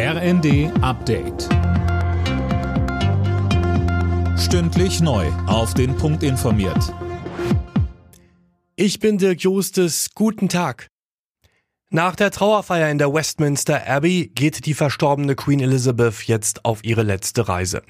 RND Update. Stündlich neu. Auf den Punkt informiert. Ich bin Dirk Jostes. Guten Tag. Nach der Trauerfeier in der Westminster Abbey geht die verstorbene Queen Elizabeth jetzt auf ihre letzte Reise.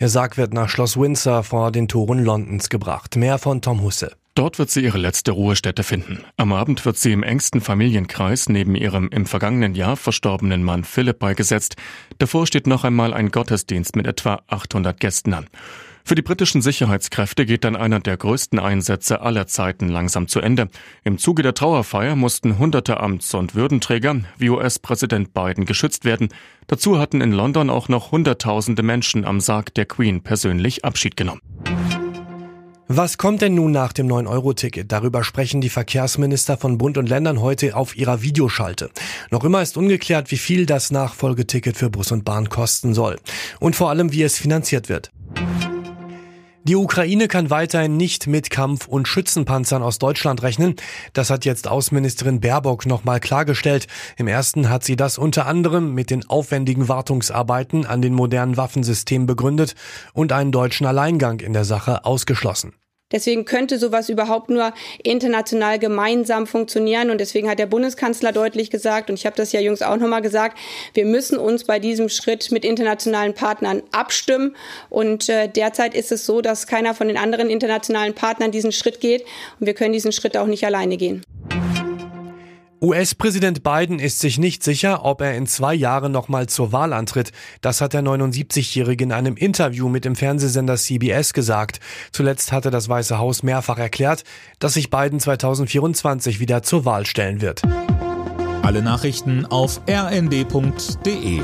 Ihr Sarg wird nach Schloss Windsor vor den Toren Londons gebracht. Mehr von Tom Husse. Dort wird sie ihre letzte Ruhestätte finden. Am Abend wird sie im engsten Familienkreis neben ihrem im vergangenen Jahr verstorbenen Mann Philipp beigesetzt. Davor steht noch einmal ein Gottesdienst mit etwa 800 Gästen an. Für die britischen Sicherheitskräfte geht dann einer der größten Einsätze aller Zeiten langsam zu Ende. Im Zuge der Trauerfeier mussten hunderte Amts- und Würdenträger wie US-Präsident Biden geschützt werden. Dazu hatten in London auch noch Hunderttausende Menschen am Sarg der Queen persönlich Abschied genommen. Was kommt denn nun nach dem 9-Euro-Ticket? Darüber sprechen die Verkehrsminister von Bund und Ländern heute auf ihrer Videoschalte. Noch immer ist ungeklärt, wie viel das Nachfolgeticket für Bus und Bahn kosten soll. Und vor allem, wie es finanziert wird. Die Ukraine kann weiterhin nicht mit Kampf- und Schützenpanzern aus Deutschland rechnen. Das hat jetzt Außenministerin Baerbock nochmal klargestellt. Im ersten hat sie das unter anderem mit den aufwendigen Wartungsarbeiten an den modernen Waffensystemen begründet und einen deutschen Alleingang in der Sache ausgeschlossen. Deswegen könnte sowas überhaupt nur international gemeinsam funktionieren. Und deswegen hat der Bundeskanzler deutlich gesagt, und ich habe das ja jüngst auch nochmal gesagt, wir müssen uns bei diesem Schritt mit internationalen Partnern abstimmen. Und äh, derzeit ist es so, dass keiner von den anderen internationalen Partnern diesen Schritt geht. Und wir können diesen Schritt auch nicht alleine gehen. US-Präsident Biden ist sich nicht sicher, ob er in zwei Jahren nochmal zur Wahl antritt. Das hat der 79-Jährige in einem Interview mit dem Fernsehsender CBS gesagt. Zuletzt hatte das Weiße Haus mehrfach erklärt, dass sich Biden 2024 wieder zur Wahl stellen wird. Alle Nachrichten auf rnd.de